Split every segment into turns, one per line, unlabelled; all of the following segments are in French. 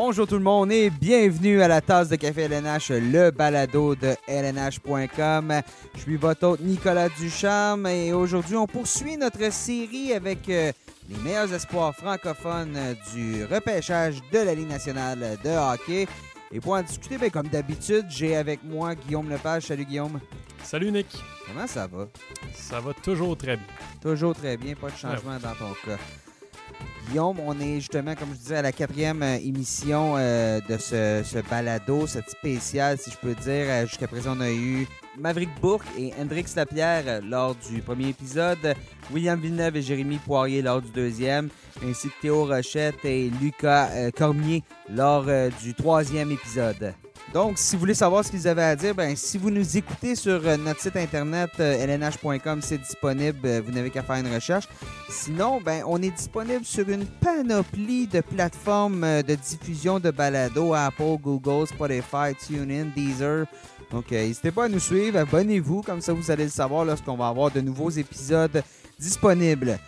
Bonjour tout le monde et bienvenue à la tasse de café LNH, le balado de LNH.com. Je suis votre hôte Nicolas Ducharme et aujourd'hui on poursuit notre série avec euh, les meilleurs espoirs francophones euh, du repêchage de la Ligue nationale de hockey. Et pour en discuter, ben, comme d'habitude, j'ai avec moi Guillaume Lepage. Salut Guillaume.
Salut Nick.
Comment ça va?
Ça va toujours très bien.
Toujours très bien, pas de changement dans ton cas. Guillaume, on est justement, comme je disais, à la quatrième euh, émission euh, de ce, balado, cette spéciale, si je peux dire. Euh, Jusqu'à présent, on a eu Maverick Bourque et Hendrix Lapierre lors du premier épisode, William Villeneuve et Jérémy Poirier lors du deuxième, ainsi que Théo Rochette et Lucas Cormier lors du troisième épisode. Donc, si vous voulez savoir ce qu'ils avaient à dire, ben, si vous nous écoutez sur euh, notre site internet euh, lnh.com, c'est disponible. euh, vous n'avez qu'à faire une recherche. Sinon, ben, on est disponible sur une panoplie de plateformes de diffusion de balado Apple, Google, Spotify, TuneIn, Deezer. Donc, n'hésitez pas à nous suivre. Abonnez-vous. Comme ça, vous allez le savoir lorsqu'on va avoir de nouveaux épisodes disponibles.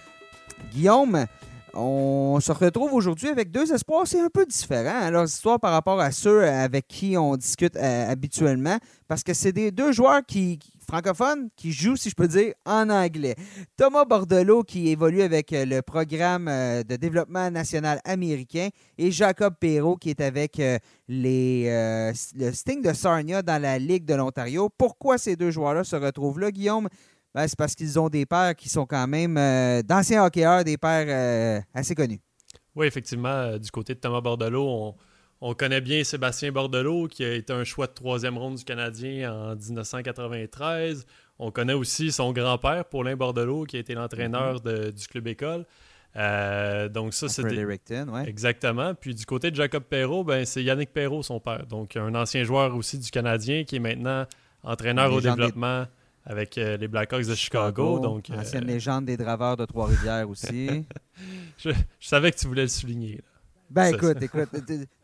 Guillaume, on se retrouve aujourd'hui avec deux espoirs. C'est un peu différent, hein, leurs histoires par rapport à ceux avec qui on discute euh, habituellement, parce que c'est des deux joueurs qui, francophones qui jouent, si je peux dire, en anglais. Thomas Bordelot, qui évolue avec euh, le programme euh, de développement national américain, et Jacob Perrault, qui est avec les, le Sting de Sarnia dans la Ligue de l'Ontario. Pourquoi ces deux joueurs-là se retrouvent là, Guillaume? Ben, c'est parce qu'ils ont des pères qui sont quand même euh, d'anciens hockeyeurs, des pères euh, assez connus.
Oui, effectivement, euh, du côté de Thomas Bordelot, on, on connaît bien Sébastien Bordelot, qui a été un choix de troisième ronde du Canadien en 1993. On connaît aussi son grand-père, Paulin Bordelot, qui a été l'entraîneur de- du club école. Euh, donc ça,
ouais.
Exactement. Puis du côté de Jacob Perrault, ben, c'est Yannick Perrault, son père. Donc un ancien joueur aussi du Canadien qui est maintenant entraîneur au
des-
développement avec euh, les Blackhawks de Chicago. Donc, euh,
Ancienne légende des draveurs de Trois-Rivières aussi.
je, je savais que tu voulais le souligner. là.
Ben écoute,
ça.
écoute,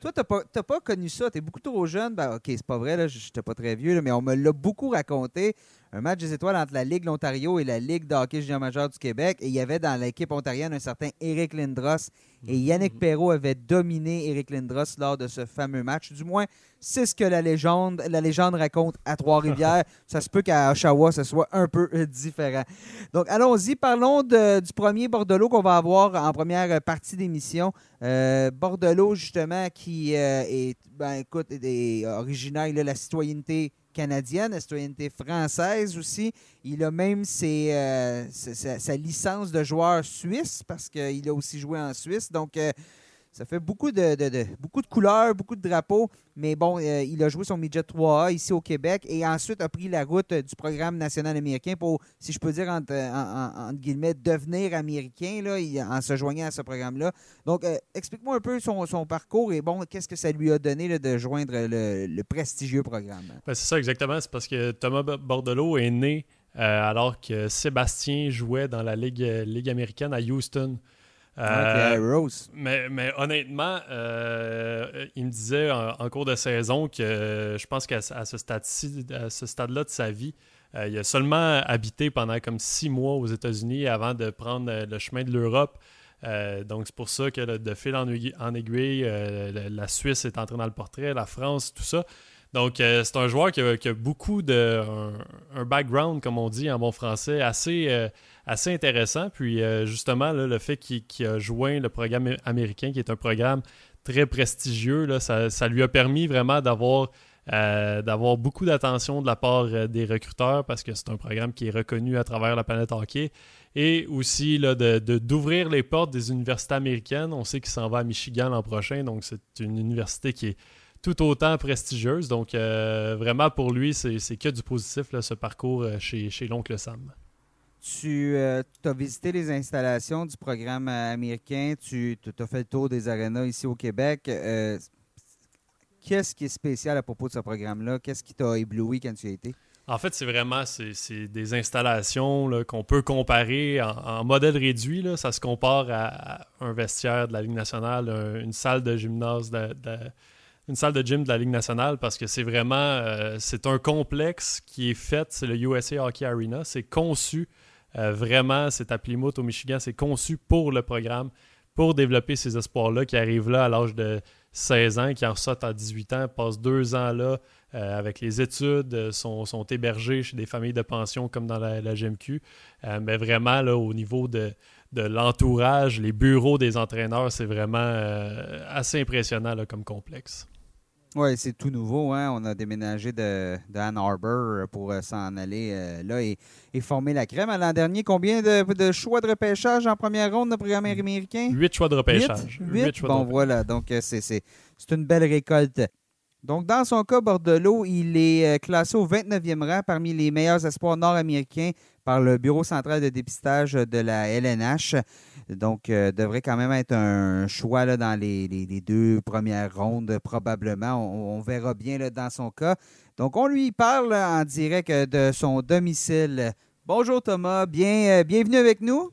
toi, t'as pas, t'as pas connu ça, t'es beaucoup trop jeune. Ben ok, c'est pas vrai, là, j'étais pas très vieux, là, mais on me l'a beaucoup raconté. Un match des étoiles entre la Ligue de l'Ontario et la Ligue de hockey junior majeur du Québec. Et il y avait dans l'équipe ontarienne un certain Éric Lindros. Et Yannick Perrault avait dominé Éric Lindros lors de ce fameux match. Du moins, c'est ce que la légende, la légende raconte à Trois-Rivières. ça se peut qu'à Oshawa, ce soit un peu euh, différent. Donc, allons-y. Parlons de- du premier Bordelot qu'on va avoir en première partie d'émission. Euh, Bordelot, justement, qui euh, est, ben, écoute, est- est originaire, il a la citoyenneté canadienne, citoyenneté française aussi. Il a même euh, sa, sa- sa licence de joueur suisse parce qu'il a aussi joué en Suisse. Donc, euh, ça fait beaucoup de, beaucoup de couleurs, beaucoup de drapeaux. Mais bon, euh, il a joué son midget 3A ici au Québec et ensuite a pris la route euh, du programme national américain pour, si je peux dire, entre, en- en- entre guillemets, devenir américain là, en se joignant à ce programme-là. Donc, euh, explique-moi un peu son, parcours et bon, qu'est-ce que ça lui a donné de joindre le, prestigieux programme?
Ben, c'est ça exactement. C'est parce que Thomas Bordelot est né euh, alors que Sébastien jouait dans la euh, Ligue américaine à Houston. Euh,
Rose.
mais, mais honnêtement, euh, il me disait en, en cours de saison que euh, je pense qu'à à ce stade-ci, à ce stade-là de sa vie, euh, il a seulement habité pendant comme six mois aux États-Unis avant de prendre euh, le chemin de l'Europe. Euh, donc c'est pour ça que de fil en aiguille, en aiguille, euh, la, la Suisse est entrée dans le portrait, la France, tout ça. Donc euh, c'est un joueur qui a, beaucoup de un, un background, comme on dit en bon français, assez euh, assez intéressant. Puis euh, justement, le fait qu'il qu'il a joint le programme américain, qui est un programme très prestigieux, ça, lui a permis vraiment d'avoir d'avoir beaucoup d'attention de la part des recruteurs parce que c'est un programme qui est reconnu à travers la planète hockey et aussi de- d'ouvrir les portes des universités américaines. On sait qu'il s'en va à Michigan l'an prochain, donc c'est une université qui est tout autant prestigieuse. Donc euh, vraiment pour lui, c'est, que du positif là, ce parcours euh, chez, chez l'oncle Sam.
Tu as visité les installations du programme euh, américain, tu as fait le tour des arénas ici au Québec. Euh, Qu'est-ce qui est spécial à propos de ce programme-là? Qu'est-ce qui t'a ébloui quand tu y as été?
En fait, c'est vraiment c'est, des installations qu'on peut comparer en, en modèle réduit. Là, ça se compare à, à un vestiaire de la Ligue nationale, un- une salle de gymnase, de, de- une salle de gym de la Ligue nationale, parce que c'est vraiment euh, c'est un complexe qui est fait. C'est le USA Hockey Arena. C'est conçu euh, vraiment. C'est à Plymouth au Michigan. C'est conçu pour le programme, pour développer ces espoirs-là qui arrivent là à l'âge de 16 ans, qui en sortent à 18 ans, passent deux ans là avec les études, sont, sont, hébergés chez des familles de pension comme dans la, GMQ. mais vraiment, là, au niveau de, de l'entourage, les bureaux des entraîneurs, c'est vraiment assez impressionnant comme complexe.
Oui, c'est tout nouveau. Hein? On a déménagé de, Ann Arbor pour euh, s'en aller euh, là et, former la crème. L'an dernier, combien de, choix de repêchage en première ronde de programme américain?
Huit choix de repêchage.
Huit? bon, voilà. Donc, euh, c'est une belle récolte. Donc, dans son cas, Bordelot, il est classé au 29e rang parmi les meilleurs espoirs nord-américains par le Bureau central de dépistage de la LNH. Donc, euh, devrait quand même être un choix là, dans les, deux premières rondes, probablement. On, verra bien là, dans son cas. Donc, on lui parle en direct de son domicile. Bonjour Thomas, bien, euh, bienvenue avec nous.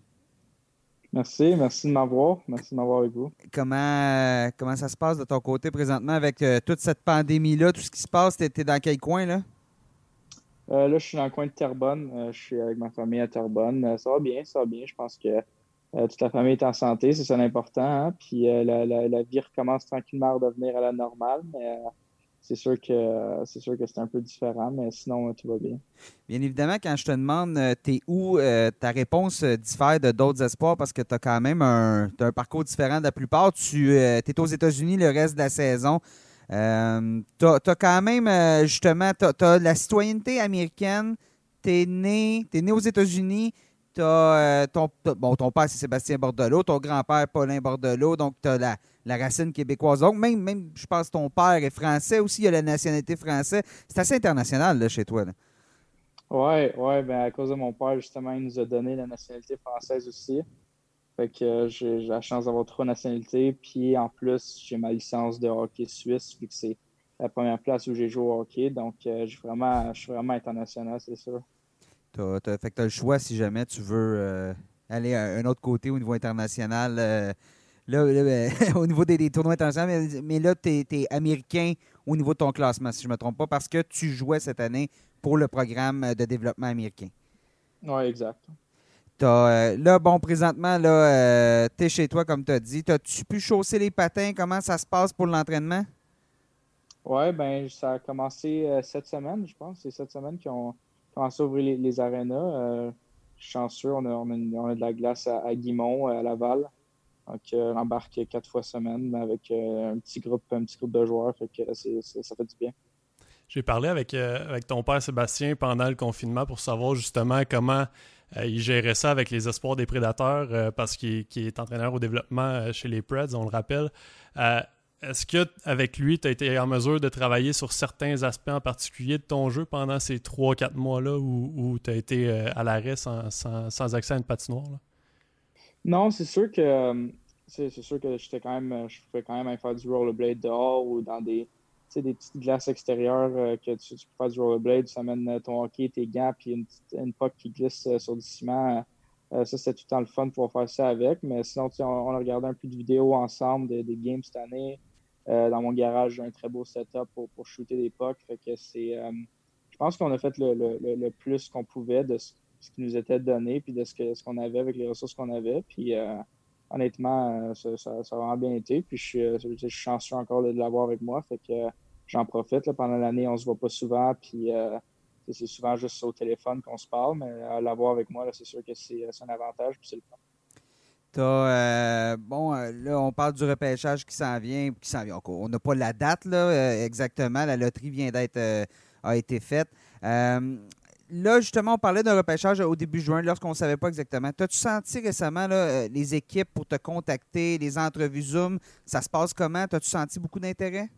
Merci, merci de m'avoir. Merci de m'avoir avec vous.
Comment, euh, comment ça se passe de ton côté présentement avec toute cette pandémie-là, tout ce qui se passe? Tu es, dans quel coin là?
Là, je suis dans le coin de Terrebonne. je suis avec ma famille à Terrebonne. ça va bien, ça va bien. Je pense que euh, toute la famille est en santé, c'est ça l'important. Hein. Puis euh, la, vie recommence tranquillement à redevenir à la normale, mais euh, c'est sûr que c'est sûr que c'est un peu différent, mais sinon tout va bien.
Bien évidemment, quand je te demande t'es où, ta réponse diffère de d'autres espoirs parce que tu as quand même un, un, parcours différent de la plupart. Tu es aux États-Unis le reste de la saison. Tu as, quand même justement tu as, la citoyenneté américaine, tu es né, es né aux États-Unis tu as euh, ton, bon, ton père, c'est Sébastien Bordelot, ton grand-père, Paulin Bordelot, donc tu as la, racine québécoise. Donc, même, même, je pense ton père est français aussi, il a la nationalité française. C'est assez international là, chez toi.
Oui, ouais, ben, à cause de mon père, justement, il nous a donné la nationalité française aussi. Fait que euh, j'ai la chance d'avoir trois nationalités. Puis en plus, j'ai ma licence de hockey suisse, vu que c'est la première place où j'ai joué au hockey. Donc, euh, vraiment, je suis vraiment international, c'est sûr.
Tu as, fait que as le choix si jamais tu veux euh, aller à un autre côté au niveau international. Euh, là, ben, au niveau des, tournois internationaux, mais, là, tu es, américain au niveau de ton classement, si je ne me trompe pas, parce que tu jouais cette année pour le programme de développement américain.
Oui, exact.
Euh, là, bon, présentement, là, tu es chez toi, comme tu as dit. As-tu pu chausser les patins? Comment ça se passe pour l'entraînement?
Oui, ben ça a commencé cette semaine, je pense. C'est cette semaine qu'ils ont commencer à ouvrir les, les arénas. Euh, je suis chanceux, on a, on, a, de la glace à, à, Guimont, à Laval. Donc, euh, embarque quatre fois semaine avec euh, un petit groupe, un petit groupe de joueurs. Fait que ça fait du bien.
J'ai parlé avec, avec ton père Sébastien pendant le confinement pour savoir justement comment il gérait ça avec les espoirs des prédateurs parce qu'il est entraîneur au développement chez les Preds, on le rappelle. Est-ce que avec lui, tu as été en mesure de travailler sur certains aspects en particulier de ton jeu pendant ces 3-4 mois-là où, tu as été euh, à l'arrêt sans, accès à une patinoire?
Non, c'est sûr que euh, c'est sûr que j'étais quand même je pouvais quand même faire du rollerblade dehors ou dans des, des petites glaces extérieures euh, que tu, peux faire du rollerblade, tu amènes ton hockey, tes gants, puis une, une puck qui glisse sur du ciment. ça, c'était tout le temps le fun pour faire ça avec. Mais sinon, on, on a regardé un peu de vidéos ensemble des, games cette année. Euh, dans mon garage, j'ai un très beau setup pour, pour shooter des pucks. que c'est, euh, je pense qu'on a fait le, le, plus qu'on pouvait de ce, qui nous était donné, puis de ce, que, ce qu'on avait avec les ressources qu'on avait. Puis euh, honnêtement, ça, ça, a vraiment bien été. Puis je suis, je suis chanceux encore de l'avoir avec moi. Fait que j'en profite. pendant l'année, on se voit pas souvent. Puis c'est souvent juste au téléphone qu'on se parle. Mais l'avoir avec moi, c'est sûr que c'est un avantage. Puis c'est le fun.
Euh, bon, euh, là, on parle du repêchage qui s'en vient, qui s'en vient On n'a pas la date, là, euh, exactement. La loterie vient d'être, a été faite. là, justement, on parlait d'un repêchage au début juin, lorsqu'on ne savait pas exactement. As-tu senti récemment les équipes pour te contacter, les entrevues Zoom? Ça se passe comment? As-tu senti beaucoup d'intérêt?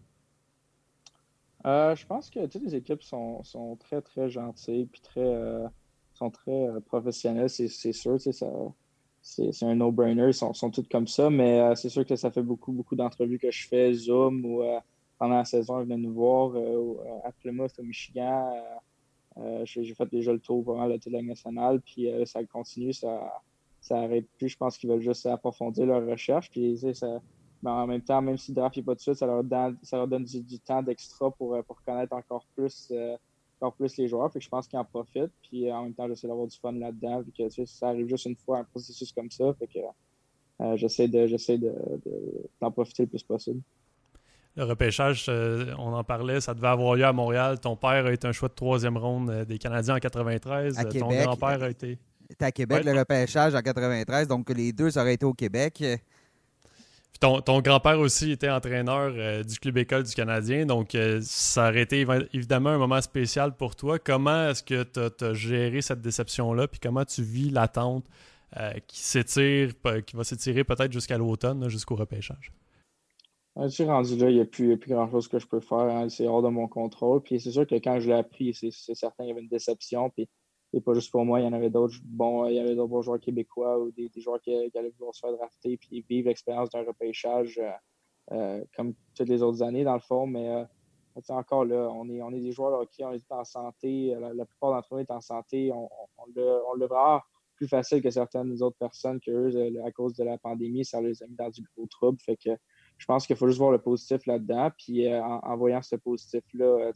Je pense que toutes les équipes sont, très, très gentilles puis très, sont très professionnelles, c'est sûr. C'est un no-brainer. Ils sont, sont tous comme ça, mais euh, c'est sûr que ça fait beaucoup, beaucoup d'entrevues que je fais, Zoom, ou euh, pendant la saison, ils viennent nous voir euh, à Plymouth, au Michigan. J'ai fait déjà le tour vraiment la télé nationale, puis ça continue, ça, ça arrête plus. Je pense qu'ils veulent juste approfondir leur recherche. Puis, ça, mais en même temps, même si le draft n'est pas tout de suite, ça leur donne, ça leur donne du, temps d'extra pour, pour connaître encore plus encore plus les joueurs. Fait que je pense qu'ils en profitent. Puis en même temps, j'essaie d'avoir du fun là-dedans, vu que ça arrive juste une fois un processus comme ça. Fait que euh, j'essaie de j'essaie de, d'en profiter le plus possible.
le repêchage, on en parlait, ça devait avoir lieu à Montréal. Ton père a été un choix de troisième ronde des Canadiens en 93. ton grand-père a été.
C'était à Québec, le repêchage en 93. Donc, les deux, ça aurait été au Québec.
Ton, grand-père aussi était entraîneur du club école du Canadien, donc ça aurait été évidemment un moment spécial pour toi. Comment est-ce que tu as, géré cette déception-là, puis comment tu vis l'attente qui s'étire, qui va s'étirer peut-être jusqu'à l'automne, jusqu'au repêchage?
Je suis rendu là, il n'y a plus, grand-chose que je peux faire. Hein. C'est hors de mon contrôle. Puis c'est sûr que quand je l'ai appris, c'est certain qu'il y avait une déception. Puis c'est pas juste pour moi, il y en avait d'autres bons, il y avait d'autres bons joueurs québécois ou des, joueurs qui, allaient vouloir se faire drafter puis vivre l'expérience d'un repêchage euh, euh, comme toutes les autres années, dans le fond. Mais euh, encore là, on est, on est des joueurs qui on est en santé. La, plupart d'entre nous est en santé. On, on, le vraiment plus facile que certaines autres personnes que à cause de la pandémie, ça les a mis dans du gros trouble. Fait que je pense qu'il faut juste voir le positif là-dedans. Puis en, voyant ce positif-là, euh,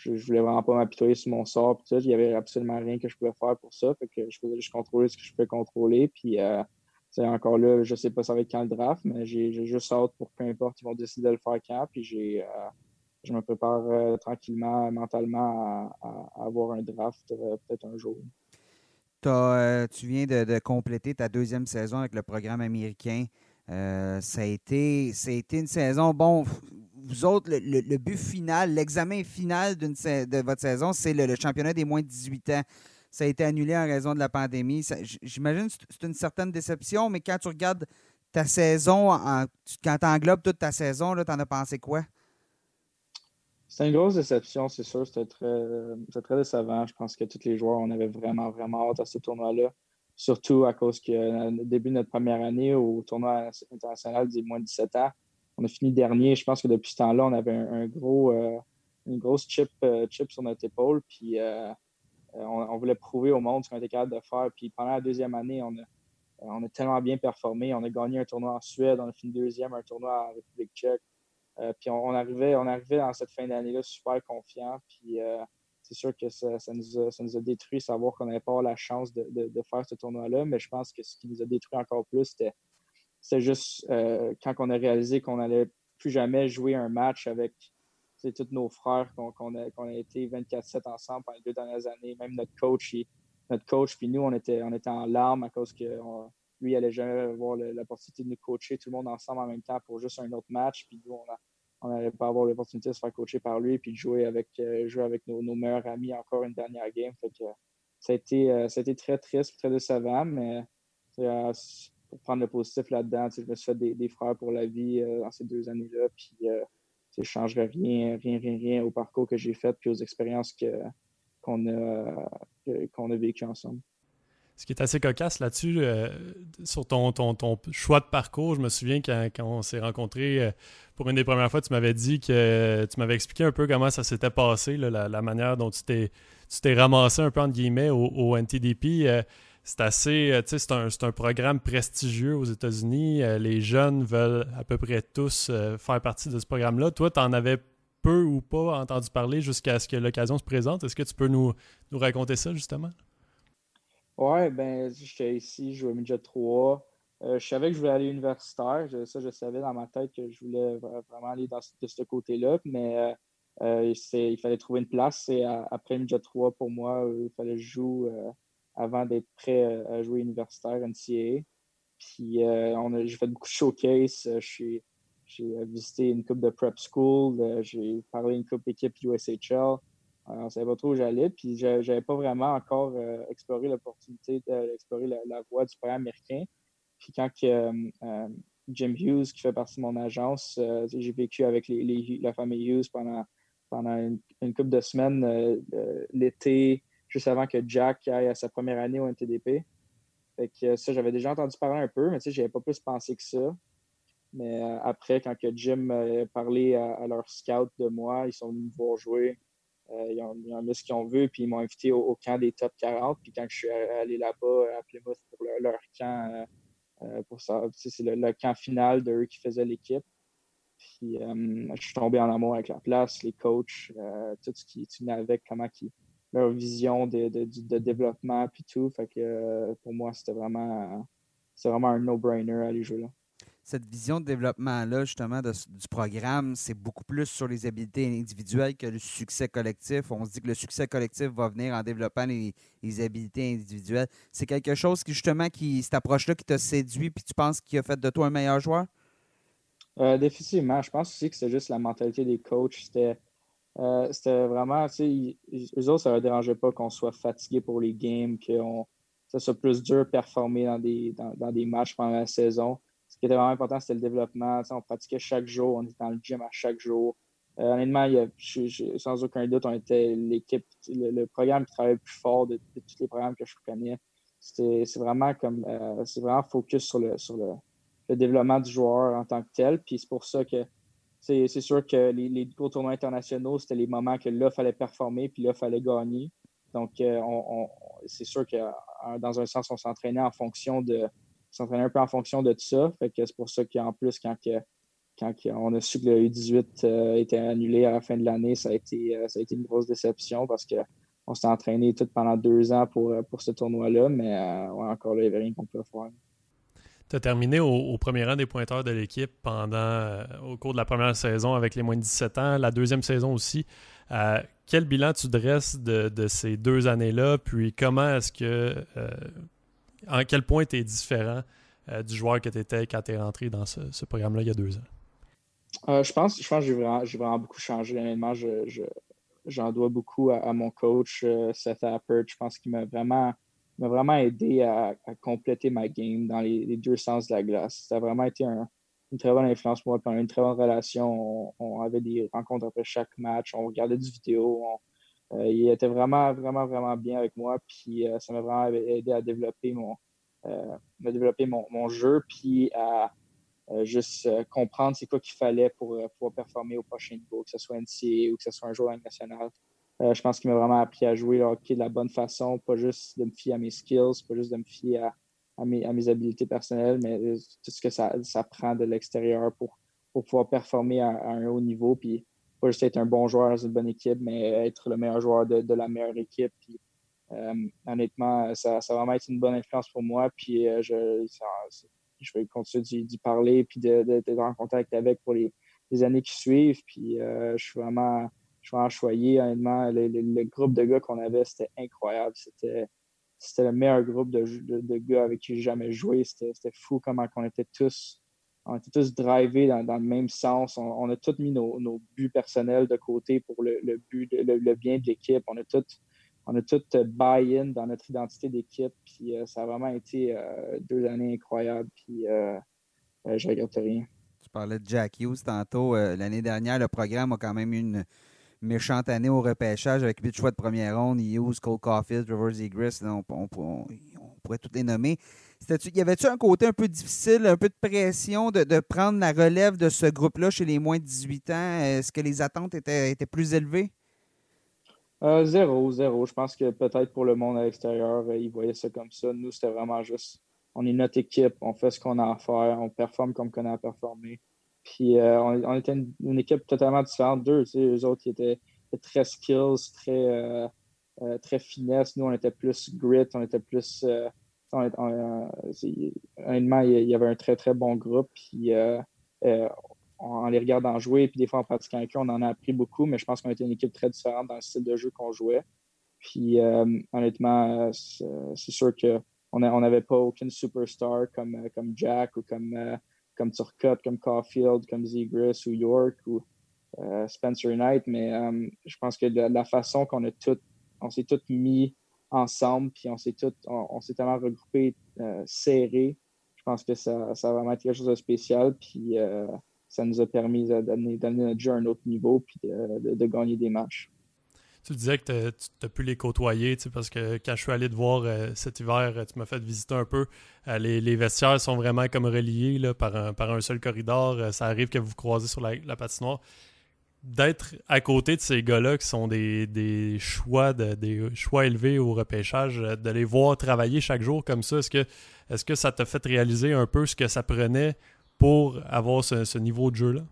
je, je, voulais vraiment pas m'apitoyer sur mon sort. il n'y avait absolument rien que je pouvais faire pour ça. Fait que je faisais juste contrôler ce que je pouvais contrôler. Puis euh, encore là, je sais pas ça va être quand le draft, mais j'ai juste hâte pour peu importe, ils vont décider de le faire quand. Puis j'ai je me prépare tranquillement, mentalement à, avoir un draft peut-être un jour.
tu viens de, compléter ta deuxième saison avec le programme américain. Euh, ça, a été, ça a été une saison. Bon, vous autres, le, but final, l'examen final de votre saison, c'est le, championnat des moins de 18 ans. Ça a été annulé en raison de la pandémie. J'imagine que c'est une certaine déception, mais quand tu regardes ta saison, quand tu englobes toute ta saison, tu en as pensé quoi?
C'est une grosse déception, c'est sûr. C'était très, très décevant. Je pense que tous les joueurs, on avait vraiment, vraiment hâte à ce tournoi-là surtout à cause que euh, au début de notre première année au tournoi international des moins de 17 ans, on a fini dernier. Je pense que depuis ce temps-là, on avait un, gros, euh, une grosse chip, euh, chip sur notre épaule. Puis on, voulait prouver au monde ce qu'on était capable de faire. Puis pendant la deuxième année, on a, on a tellement bien performé. On a gagné un tournoi en Suède, on a fini deuxième, un tournoi en République tchèque. puis on, arrivait, on arrivait dans cette fin d'année-là super confiant. Puis c'est sûr que ça, nous a, ça, nous a, détruit savoir qu'on n'avait pas la chance de, faire ce tournoi-là, mais je pense que ce qui nous a détruit encore plus, c'était juste euh, quand on a réalisé qu'on n'allait plus jamais jouer un match avec tous nos frères, qu'on a, été 24-7 ensemble pendant les deux dernières années, même notre coach, notre coach, puis nous, on était, on était en larmes à cause que lui, il n'allait jamais avoir l'opportunité de nous coacher tout le monde ensemble en même temps pour juste un autre match, puis nous, on on n'allait pas avoir l'opportunité de se faire coacher par lui et de jouer avec, euh, jouer avec nos, meilleurs amis encore une dernière game. ça, a été, euh, ça a été très triste, très décevant, mais pour prendre le positif là-dedans, je me suis fait des, frères pour la vie dans ces deux années-là. Puis ne changerais rien, rien, rien, rien au parcours que j'ai fait puis aux expériences qu'on a, qu'on a vécues ensemble.
Ce qui est assez cocasse là-dessus, euh, sur ton, ton, ton, choix de parcours, je me souviens quand, quand on s'est rencontrés euh, pour une des premières fois, tu m'avais dit que tu m'avais expliqué un peu comment ça s'était passé, la, manière dont tu t'es, ramassé un peu entre guillemets au, NTDP. Euh, c'est assez, tu sais, c'est un, un, programme prestigieux aux États-Unis. les jeunes veulent à peu près tous faire partie de ce programme-là. Toi, tu en avais peu ou pas entendu parler jusqu'à ce que l'occasion se présente. Est-ce que tu peux nous, nous raconter ça justement?
Ouais, ben, j'étais ici, je jouais midget 3. Euh, je savais que je voulais aller universitaire. ça, je savais dans ma tête que je voulais vraiment aller de ce côté-là. Mais euh, euh, il fallait trouver une place. Et après midget 3, pour moi, il fallait que je joue avant d'être prêt à jouer universitaire NCAA. Puis j'ai fait beaucoup de showcase. j'ai visité une coupe de prep school. j'ai parlé une coupe d'équipe USHL on ne savait pas trop où j'allais, puis je n'avais pas vraiment encore euh, exploré l'opportunité d'explorer la, voie du programme américain. Puis quand euh, euh, Jim Hughes, qui fait partie de mon agence, j'ai vécu avec la famille Hughes pendant, pendant une, couple de semaines l'été, juste avant que Jack aille à sa première année au NTDP. Fait que ça, j'avais déjà entendu parler un peu, mais tu sais, j'avais pas plus pensé que ça. Mais après, quand que Jim a parlé à, à, leur scout de moi, ils sont venus me voir jouer. Euh, ils, ont, mis ce qu'ils ont vu, puis ils m'ont invité au, camp des top 40. Puis quand je suis allé là-bas à Plymouth pour leur camp, euh, euh, pour c'est le, camp final de eux qui faisaient l'équipe. Puis je suis tombé en amour avec la place, les coachs, tout ce qui venait avec, comment qui, leur vision de, de, développement, puis tout. Fait que pour moi, c'était vraiment, vraiment un no-brainer à aller jouer là.
cette vision de développement-là, justement, du programme, c'est beaucoup plus sur les habiletés individuelles que le succès collectif. On se dit que le succès collectif va venir en développant les, habiletés individuelles. C'est quelque chose qui, justement, qui, cette approche-là qui t'a séduit puis tu penses qui a fait de toi un meilleur joueur?
Euh, définitivement. Je pense aussi que c'est juste la mentalité des coachs. C'était euh, vraiment, tu sais, eux autres, ça ne leur dérangeait pas qu'on soit fatigué pour les games, que ça soit plus dur de performer dans des, dans des matchs pendant la saison ce qui était vraiment important, c'était le développement. on pratiquait chaque jour, on était dans le gym à chaque jour. Euh, honnêtement, sans aucun doute, on était l'équipe, le, programme qui travaillait le plus fort de, tous les programmes que je connais. C'est vraiment comme euh, c'est vraiment focus sur le sur le, développement du joueur en tant que tel. Puis c'est pour ça que c'est sûr que les, gros tournois internationaux, c'était les moments que là, fallait performer, puis là, fallait gagner. Donc, euh, c'est sûr que dans un sens, on s'entraînait en fonction de, s'entraîner un peu en fonction de tout ça. Fait que c'est pour ça qu'en plus, quand, quand on a su que le U18 euh, était annulé à la fin de l'année, ça, a été, euh, ça a été une grosse déception parce qu'on s'est entraîné tout pendant deux ans pour, pour ce tournoi-là, mais encore là, il n'y avait rien qu'on pouvait faire.
Tu as terminé au, premier rang des pointeurs de l'équipe pendant au cours de la première saison avec les moins de 17 ans, la deuxième saison aussi. quel bilan tu dresses de, ces deux années-là? Puis comment est-ce que en quel point tu es différent euh, du joueur que tu étais quand tu es rentré dans ce, programme-là il y a deux ans?
Euh, je pense, je pense que j'ai vraiment, beaucoup changé. Honnêtement, j'en dois beaucoup à, mon coach, euh, Seth Appert. Je pense qu'il m'a vraiment, vraiment aidé à, compléter ma game dans les, deux sens de la glace. Ça a vraiment été une très bonne influence pour moi. On a une très bonne relation. On, avait des rencontres après chaque match. On regardait des vidéos. Euh, il était vraiment, vraiment, vraiment bien avec moi. Puis euh, ça m'a vraiment aidé à développer mon, euh, développer mon, mon, jeu, puis à juste comprendre c'est quoi qu'il fallait pour pouvoir performer au prochain niveau, que ce soit NCA ou que ce soit un joueur national. Je pense qu'il m'a vraiment appris à jouer hockey de la bonne façon, pas juste de me fier à mes skills, pas juste de me fier à, mes, à mes, habiletés personnelles, mais tout ce que ça, ça prend de l'extérieur pour, pour pouvoir performer à, un haut niveau. Puis pas juste être un bon joueur dans une bonne équipe, mais être le meilleur joueur de, la meilleure équipe. Euh, honnêtement, ça, ça, va vraiment être une bonne influence pour moi. Puis euh, je, je vais continuer d'y parler puis d'être en contact avec pour les, années qui suivent. Puis euh, je suis vraiment, je choyé. Honnêtement, le, groupe de gars qu'on avait, c'était incroyable. C'était c'était le meilleur groupe de, de, gars avec qui j'ai jamais joué. C'était fou comment on était tous on était tous drivés dans, le même sens. On, a tous mis nos, buts personnels de côté pour le, but, le, bien de l'équipe. On a tout, on a buy-in dans notre identité d'équipe. Puis euh, ça a vraiment été euh, deux années incroyables. Puis euh, je regrette rien.
Tu parlais de Jack Hughes tantôt. L'année dernière, le programme a quand même eu une méchante année au repêchage avec huit choix de première ronde. Hughes, Cole Caulfield, Rivers Egris. On, on, pourrait toutes les nommer. Y avait-tu un côté un peu difficile, un peu de pression de, prendre la relève de ce groupe-là chez les moins de 18 ans? Est-ce que les attentes étaient, étaient plus élevées?
Euh, zéro, zéro. Je pense que peut-être pour le monde à l'extérieur, euh, ils voyaient ça comme ça. Nous, c'était vraiment juste, on est notre équipe, on fait ce qu'on a à faire, on performe comme on a à performer. Puis euh, on, était une, équipe totalement différente d'eux. Tu eux autres, qui étaient, très skills, très, très finesse. Nous, on était plus grit, on était plus honnêtement, il y avait un très, très bon groupe. Puis, euh, euh, en les regardant jouer, puis des fois en pratiquant avec eux, on en a appris beaucoup, mais je pense qu'on était une équipe très différente dans le style de jeu qu'on jouait. Puis, euh, honnêtement, c'est sûr qu'on n'avait pas aucune superstar comme Jack ou comme, comme Turcotte, comme Caulfield, comme Zegris ou York ou Spencer Knight, mais je pense que la, façon qu'on a tout, on s'est tous mis ensemble, puis on s'est on, s'est tellement regroupés euh, serrés. Je pense que ça, ça, a vraiment été quelque chose de spécial, puis euh, ça nous a permis d'amener notre jeu à un autre niveau, puis de, gagner des matchs.
Tu disais que tu as pu les côtoyer, parce que quand je suis allé te voir euh, cet hiver, tu m'as fait visiter un peu. les, vestiaires sont vraiment comme reliés là, par, un, par un seul corridor. ça arrive que vous croisez sur la, patinoire d'être à côté de ces gars-là qui sont des, choix des choix élevés au repêchage, euh, de les voir travailler chaque jour comme ça, est-ce que, est que ça t'a fait réaliser un peu ce que ça prenait pour avoir ce, niveau de jeu-là?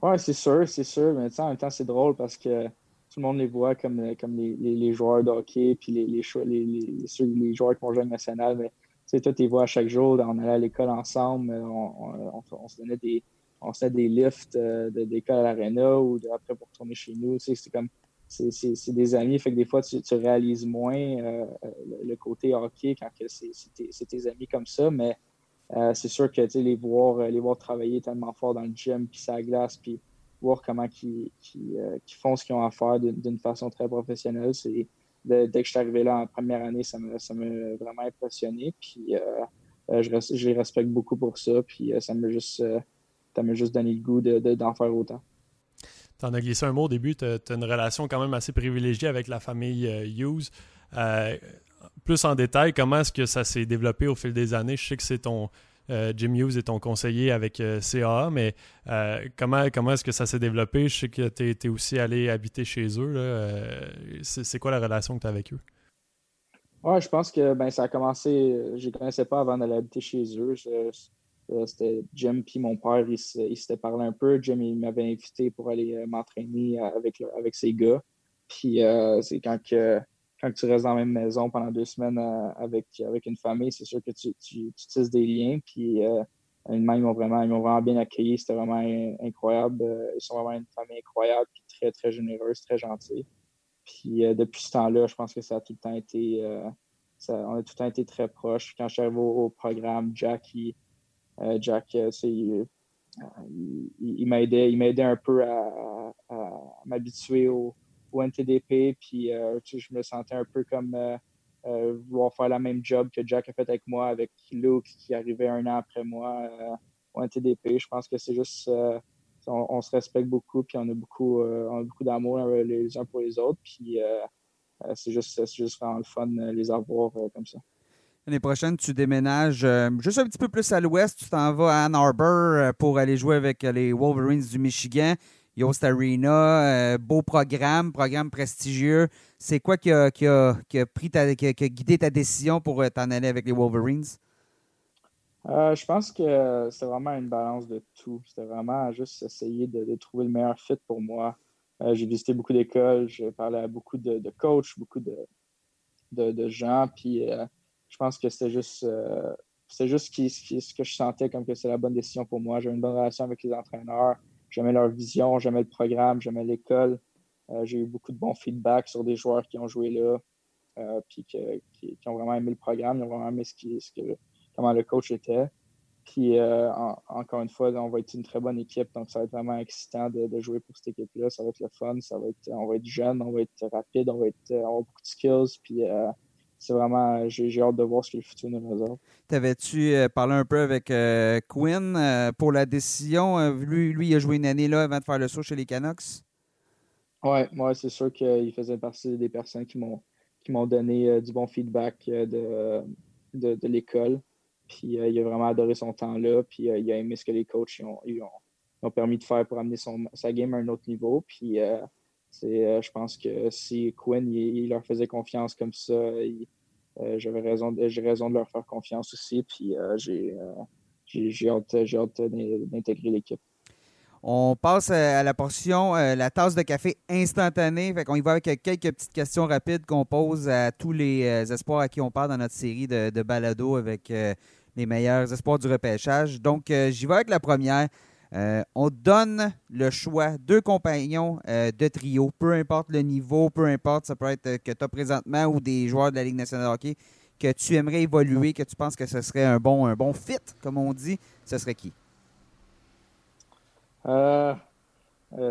Oui, c'est sûr, c'est sûr. Mais en même temps, c'est drôle parce que tout le monde les voit comme, comme les, joueurs de hockey puis les, les, les, joueurs qui vont jouer national. Mais sais, toi, tu vois à chaque jour, on allait à l'école ensemble, on, se donnait des, on se des lifts d'école à l'arena ou après pour retourner chez nous. Tu sais, c'est comme c'est des amis. Fait que des fois, tu, réalises moins euh, le, côté hockey quand c'est tes, amis comme ça. Mais euh, c'est sûr que les voir, euh, les voir travailler tellement fort dans le gym, puis ça glace, puis voir comment ils, font ce qu'ils ont à faire d'une façon très professionnelle. Dès que je suis arrivé là en première année, ça m'a vraiment impressionné. Puis je, les respecte beaucoup pour ça. Puis ça m'a juste, juste donné le goût d'en faire autant.
Tu en as glissé un mot au début, tu as, une relation quand même assez privilégiée avec la famille euh, Hughes. Euh, plus en détail, comment est-ce que ça s'est développé au fil des années? Je sais que c'est ton euh, Jim Hughes est ton conseiller avec CAA, mais comment, comment est-ce que ça s'est développé? Je sais que tu es, aussi allé habiter chez eux. c'est quoi la relation que tu as avec eux?
Ouais, je pense que ben, ça a commencé, je ne connaissais pas avant d'aller habiter chez eux. Euh, c'était Jim puis mon père, ils s'étaient parlé un peu. Jim, il m'avait invité pour aller euh, m'entraîner avec, avec ses gars. Puis euh, c'est quand, que, quand tu restes dans la même maison pendant deux semaines avec, avec une famille, c'est sûr que tu, tu, tisses des liens. Puis ils m'ont vraiment, bien accueilli. C'était vraiment incroyable. Ils sont vraiment une famille incroyable, puis très, très généreuse, très gentille. Puis depuis ce temps-là, je pense que ça a tout le temps été. on a tout le temps été très proches. Quand je suis arrivé au, programme, Jack, il, euh, Jack, euh, il, il un peu à, m'habituer au, NTDP. Puis euh, je me sentais un peu comme vouloir faire la même job que Jack a fait avec moi, avec Luke qui arrivait un an après moi au NTDP. Je pense que c'est juste on, se respecte beaucoup, puis on a beaucoup, beaucoup d'amour les uns pour les autres. Puis c'est juste, juste vraiment le fun les avoir comme ça.
L'année prochaine, tu déménages euh, juste un petit peu plus à l'ouest. Tu t'en vas à Ann Arbor euh, pour aller jouer avec les Wolverines du Michigan. Yost Arena, euh, beau programme, programme prestigieux. C'est quoi qui a, pris ta, qui a, guidé ta décision pour t'en aller avec les Wolverines?
je pense que c'est vraiment une balance de tout. C'était vraiment juste essayer de, trouver le meilleur fit pour moi. j'ai visité beaucoup d'écoles, j'ai parlé à beaucoup de, coachs, beaucoup de, de, gens, puis je pense que c'était juste, euh, juste ce, que je sentais comme que c'est la bonne décision pour moi. J'avais une bonne relation avec les entraîneurs. J'aimais leur vision, j'aimais le programme, j'aimais l'école. Euh, j'ai eu beaucoup de bons feedbacks sur des joueurs qui ont joué là, euh, puis qui, ont vraiment aimé le programme, ils ont vraiment aimé ce que, comment le coach était. Puis encore une fois, on va être une très bonne équipe, donc ça va être vraiment excitant de, jouer pour cette équipe-là. Ça va être le fun, ça va être, on va être jeune, on va être rapide, on va être, avoir beaucoup de skills, puis c'est vraiment, j'ai hâte de voir ce que le futur nous réserve.
T'avais-tu euh, parlé un peu avec euh, Quinn euh, pour la décision? lui, lui, il a joué une année là avant de faire le saut chez les Canucks?
Oui, ouais, c'est sûr qu'il faisait partie des personnes qui m'ont qui m'ont donné du bon feedback de, de, l'école. Puis il a vraiment adoré son temps là. Puis il a aimé ce que les coachs ont, ont, permis de faire pour amener son, sa game à un autre niveau. Puis je pense que si Quinn il, leur faisait confiance comme ça, euh, j'avais raison, j'ai raison de leur faire confiance aussi. Puis euh, j'ai, j'ai, hâte, d'intégrer l'équipe.
On passe à la portion, la tasse de café instantanée. Fait y va avec quelques petites questions rapides qu'on pose à tous les espoirs à qui on parle dans notre série de balado avec les meilleurs espoirs du repêchage. Donc, j'y vais avec la première. Euh, on donne le choix, deux compagnons euh, de trio, peu importe le niveau, peu importe, ça peut être euh, que tu as présentement ou des joueurs de la Ligue nationale de hockey que tu aimerais évoluer, que tu penses que ce serait un bon, fit, comme on dit, ce serait qui?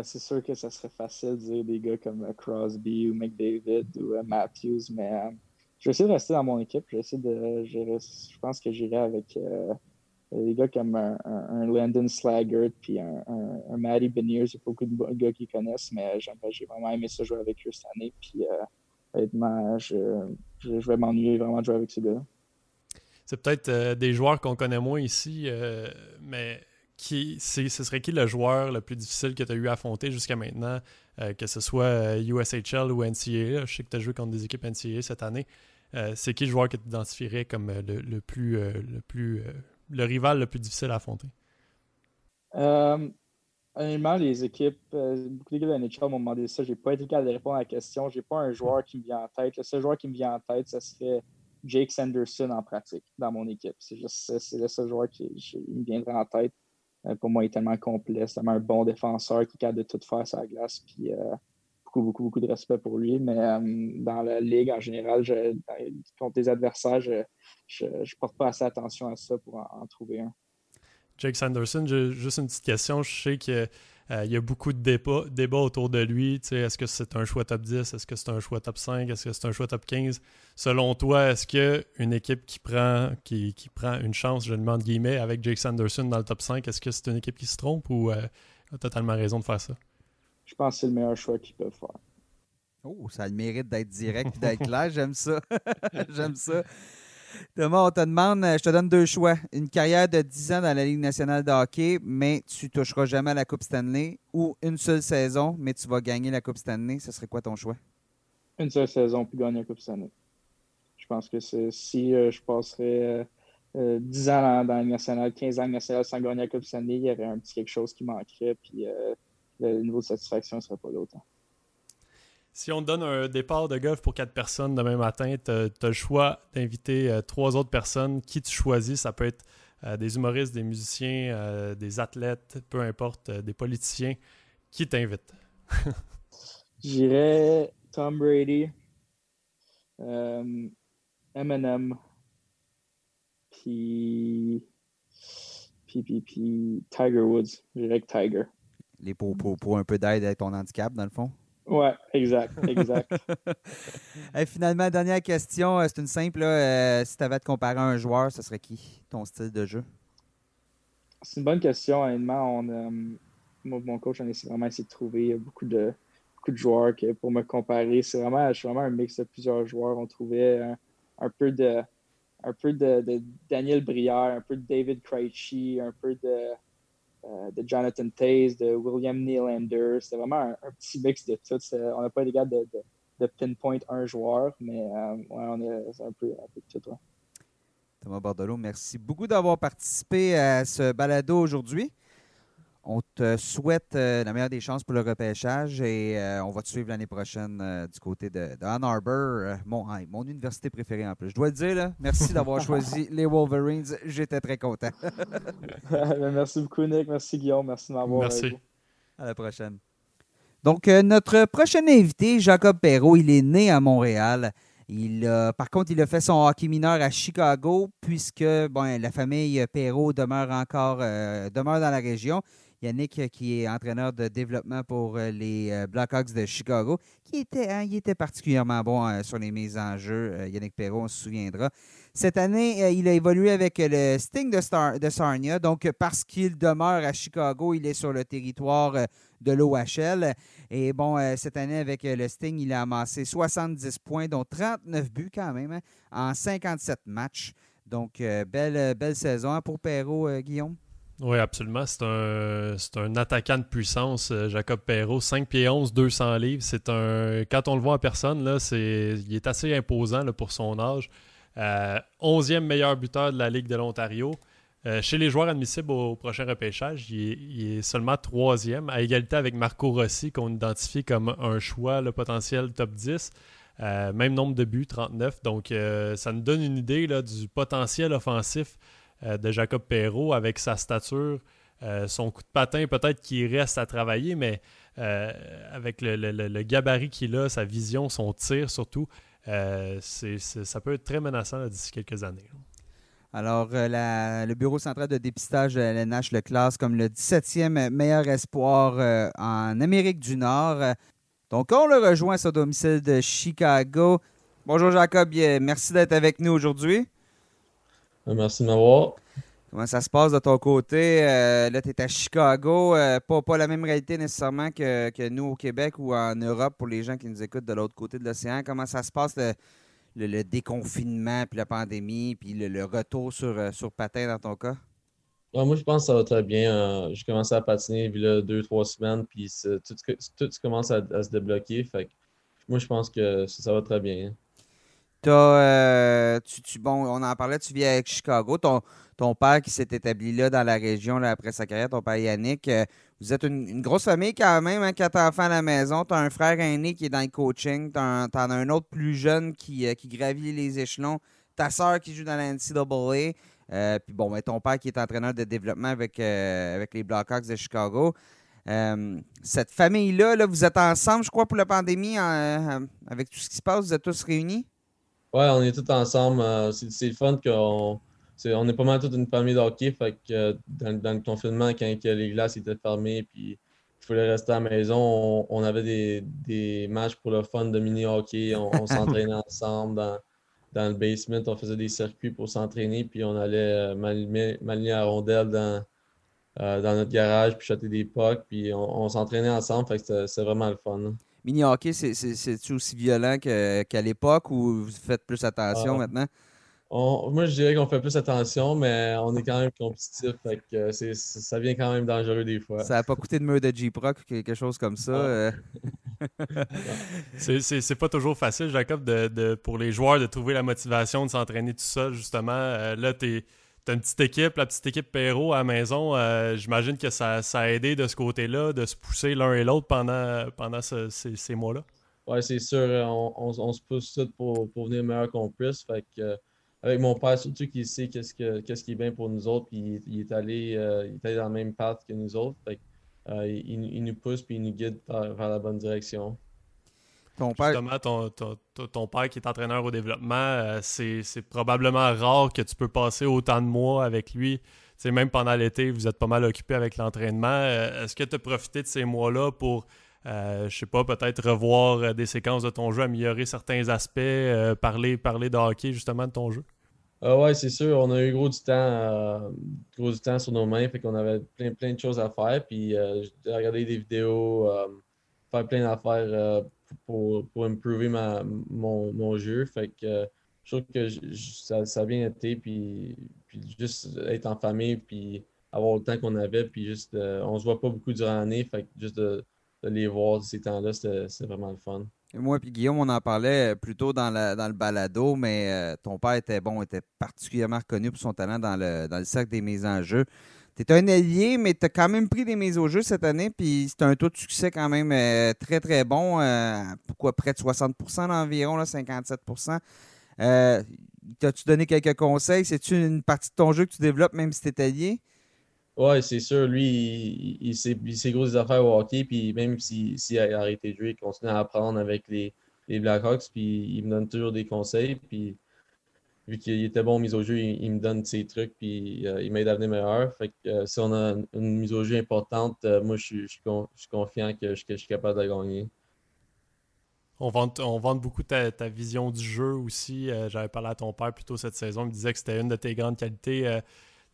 c'est sûr que ce serait facile de dire des gars comme Crosby ou McDavid ou Matthews, mais je vais essayer de rester dans mon équipe. Je, de, je pense que j'irai avec des gars comme un, Landon Slaggert puis un, un, Matty Beniers, il y a beaucoup de gars qui connaissent, mais j'ai vraiment aimé ça jouer avec eux cette année. Puis euh, honnêtement, je, vais m'ennuyer vraiment de jouer avec ces gars-là.
C'est peut-être euh, des joueurs qu'on connaît moins ici, euh, mais qui, ce serait qui le joueur le plus difficile que tu as eu à affronter jusqu'à maintenant, que ce soit USHL ou NCAA? Je sais que tu as joué contre des équipes NCAA cette année. c'est qui le joueur que tu identifierais comme le plus, le plus le rival le plus difficile à affronter?
Euh, honnêtement, les équipes, euh, beaucoup d'équipes de NHL m'ont demandé ça. Je n'ai pas été capable de répondre à la question. Je n'ai pas un joueur qui me vient en tête. Le seul joueur qui me vient en tête, ce serait Jake Sanderson en pratique dans mon équipe. C'est juste c'est le seul joueur qui me viendrait en tête. Euh, pour moi, il est tellement complet, c'est tellement un bon défenseur qui est capable de tout faire sur la glace. Puis beaucoup, beaucoup, beaucoup de respect pour lui. Mais dans la ligue en général, je, contre les adversaires, je ne porte pas assez attention à ça pour en, trouver un.
Jake Sanderson, juste une petite question. Je sais que euh, y a beaucoup de débats, autour de lui. Est-ce que c'est un choix top 10? Est-ce que c'est un choix top 5? Est-ce que c'est un choix top 15? Selon toi, est-ce qu'une équipe qui prend, qui, prend une chance, je demande guillemets, avec Jake Sanderson dans le top 5, est-ce que c'est une équipe qui se trompe ou euh, a totalement raison de faire ça?
Je pense que c'est le meilleur choix qu'ils peuvent faire.
Oh, ça a le mérite d'être direct et d'être clair. J'aime ça. J'aime ça. Thomas, on te demande, euh, je te donne deux choix. Une carrière de 10 ans dans la Ligue nationale de hockey, mais tu toucheras jamais à la Coupe Stanley, ou une seule saison, mais tu vas gagner la Coupe Stanley. Ce serait quoi ton choix?
Une seule saison, puis gagner la Coupe Stanley. Je pense que si euh, je passerais 10 euh, ans dans, la Ligue nationale, 15 ans dans la nationale sans gagner la Coupe Stanley, il y aurait un petit quelque chose qui manquerait, puis le niveau de satisfaction ne serait pas d'autant.
Si on te donne un départ de golf pour quatre personnes demain matin, tu as, le choix d'inviter euh, trois autres personnes. Qui tu choisis? Ça peut être euh, des humoristes, des musiciens, euh, des athlètes, peu importe, des politiciens. Qui t'invite?
J'irais Tom Brady, Eminem, puis, puis, puis, Tiger Woods. J'irais Tiger.
Les pour, pour, pour un peu d'aide avec ton handicap, dans le fond?
Ouais, exact, exact.
finalement, dernière question, euh, c'est une simple. Euh, si tu avais à te comparer à un joueur, ce serait qui, ton style de jeu?
C'est une bonne question, honnêtement. On, euh, moi, mon coach, on essaie vraiment essayé de trouver beaucoup de, beaucoup de joueurs pour me comparer. C'est vraiment, je suis vraiment un mix de plusieurs joueurs. On trouvait un, peu de un peu de, de, Daniel Brière, un peu de David Krejci, un peu de de Jonathan Taze, de William Nylander. C'était vraiment un, petit mix de tout. On n'a pas été de, de, pinpoint un joueur, mais euh, ouais, on est un peu, un peu de tout.
Thomas Bordelot, merci beaucoup d'avoir participé à ce balado aujourd'hui. On te souhaite euh, la meilleure des chances pour le repêchage et euh, on va te suivre l'année prochaine euh, du côté de, Ann Arbor, mon, mon université préférée en plus. Je dois le dire, là, merci d'avoir choisi les Wolverines. J'étais très content.
Ben, merci beaucoup, Nick. Merci, Guillaume. Merci de m'avoir.
Merci.
À la prochaine. Donc, notre prochain invité, Jacob Perrault, il est né à Montréal. Il, par contre, il a fait son hockey mineur à Chicago, puisque bon, la famille Perrault demeure encore demeure dans la région. Yannick, euh, qui est entraîneur de développement pour euh, les euh, Blackhawks de Chicago, qui était, hein, il était particulièrement bon sur les mises en jeu. Yannick Perrault, on se souviendra. Cette année, il a évolué avec le Sting de, Sarnia. Donc, parce qu'il demeure à Chicago, il est sur le territoire de l'OHL. Et bon, cette année, avec le Sting, il a amassé 70 points, dont 39 buts quand même, hein, en 57 matchs. Donc, belle, belle saison hein, pour Perrault, Guillaume?
Oui, absolument. C'est un, un attaquant de puissance, euh, Jacob Perrault. 5 pieds 11, 200 livres. C'est un, quand on le voit en personne, là, c'est, il est assez imposant là, pour son âge. 11e euh, meilleur buteur de la Ligue de l'Ontario. Euh, chez les joueurs admissibles au, prochain repêchage, il est, seulement troisième, à égalité avec Marco Rossi, qu'on identifie comme un choix le potentiel top 10. même nombre de buts, 39. Donc, ça nous donne une idée là, du potentiel offensif euh, de Jacob Perrault avec sa stature, euh, son coup de patin, peut-être qu'il reste à travailler, mais euh, avec le, gabarit qu'il a, sa vision, son tir surtout, ça peut être très menaçant d'ici quelques années.
Alors, le Bureau central de dépistage de LNH le classe comme le 17e meilleur espoir en Amérique du Nord. Donc, on le rejoint à son domicile de Chicago. Bonjour Jacob, merci d'être avec nous aujourd'hui.
Euh, merci de m'avoir.
Comment ça se passe de ton côté? Euh, là, tu es à Chicago. Euh, pas, la même réalité nécessairement que, nous au Québec ou en Europe pour les gens qui nous écoutent de l'autre côté de l'océan. Comment ça se passe le, déconfinement, puis la pandémie, puis le, retour sur, sur patin dans ton cas?
moi, je pense que ça va très bien. J'ai commencé à patiner il y a deux, trois semaines, puis tout, tout, commence à, se débloquer. Fait moi, je pense que ça, va très bien.
Euh, tu, bon, on en parlait, tu vis avec Chicago. Ton, père qui s'est établi là dans la région après sa carrière, ton père Yannick. Euh, vous êtes une, grosse famille quand même, hein, quatre enfants à la maison. Tu as un frère aîné qui est dans le coaching. Tu en as un autre plus jeune qui, euh, qui gravit les échelons ta soeur qui joue dans la NCAA. Puis bon, ben, ton père qui est entraîneur de développement avec, avec les Blackhawks de Chicago. Cette famille-là, là, vous êtes ensemble, je crois, pour la pandémie, avec tout ce qui se passe, vous êtes tous réunis?
Oui, on est tous ensemble. c'est le fun qu'on on est pas mal toute une famille de hockey. Fait que dans, dans, le confinement, quand les glaces étaient fermées, puis il fallait rester à la maison, on, avait des, des, matchs pour le fun de mini-hockey. On, s'entraînait ensemble dans, dans, le basement. On faisait des circuits pour s'entraîner, puis on allait euh, m'aligner à rondelle dans, euh, dans notre garage, puis jeter des pucks, puis on, s'entraînait ensemble. Fait que c'est vraiment le fun.
Mini-hockey, c'est aussi violent qu'à l'époque ou vous faites plus attention ah. maintenant?
moi, je dirais qu'on fait plus attention, mais on est quand même compétitif. Fait que ça vient quand même dangereux des fois.
Ça n'a pas coûté de mur de J-Proc ou quelque chose comme ça. Euh.
c'est pas toujours facile, Jacob, de, pour les joueurs de trouver la motivation de s'entraîner tout seul, justement. Euh, là, tu as une petite équipe, la petite équipe Perrault à la maison. Euh, j'imagine que ça, a aidé de ce côté-là, de se pousser l'un et l'autre pendant, pendant ces, mois-là?
Oui, c'est sûr. On, se pousse tout pour, pour venir meilleur qu'on puisse. Fait que avec mon père, surtout qu'il sait qu'est-ce, qu'est-ce qui est bien pour nous autres, puis il, est allé, euh, il est dans le même path que nous autres. Euh, il, nous pousse puis il nous guide vers, la bonne direction.
Ton père... Justement, ton, père qui est entraîneur au développement, euh, c'est, probablement rare que tu peux passer autant de mois avec lui. c'est même pendant l'été, vous êtes pas mal occupé avec l'entraînement. est-ce que tu as profité de ces mois-là pour euh, je sais pas, peut-être revoir euh, des séquences de ton jeu, améliorer certains aspects, euh, parler, parler de hockey justement de ton jeu?
Ah ouais, c'est sûr. On a eu gros du temps, gros du temps sur nos mains, fait qu'on avait plein, plein de choses à faire. Puis j'ai regardé des vidéos, faire plein d'affaires pour, pour improver ma, mon, jeu. Fait que je trouve que ça, ça, a bien été. Puis, puis juste être en famille, puis avoir le temps qu'on avait, puis juste on se voit pas beaucoup durant l'année. Fait que juste de les voir ces temps-là, c'est vraiment le fun.
moi et Guillaume, on en parlait plus tôt dans, le balado, mais euh, ton père était bon, était particulièrement reconnu pour son talent dans le, dans le cercle des mises en jeu. Tu es un allié, mais tu as quand même pris des mises au jeu cette année, puis c'est un taux de succès quand même euh, très, très bon. Euh, pourquoi près de 60% environ, 57% T'as-tu donné quelques conseils? C'est-tu une partie de ton jeu que tu développes même si tu es allié?
Ouais, c'est sûr. Lui, il, il, sait, gros des affaires au hockey, puis même s'il a arrêté de jouer, il continue à apprendre avec les, les Blackhawks, puis il me donne toujours des conseils. Puis vu qu'il était bon mise au jeu, il, me donne ses trucs, puis euh, il m'aide à devenir meilleur. Fait que euh, si on a une, mise au jeu importante, euh, moi, je suis, je, suis confiant que je, suis capable de gagner.
On vante, on beaucoup ta, ta, vision du jeu aussi. J'avais parlé à ton père plus tôt cette saison. Il me disait que c'était une de tes grandes qualités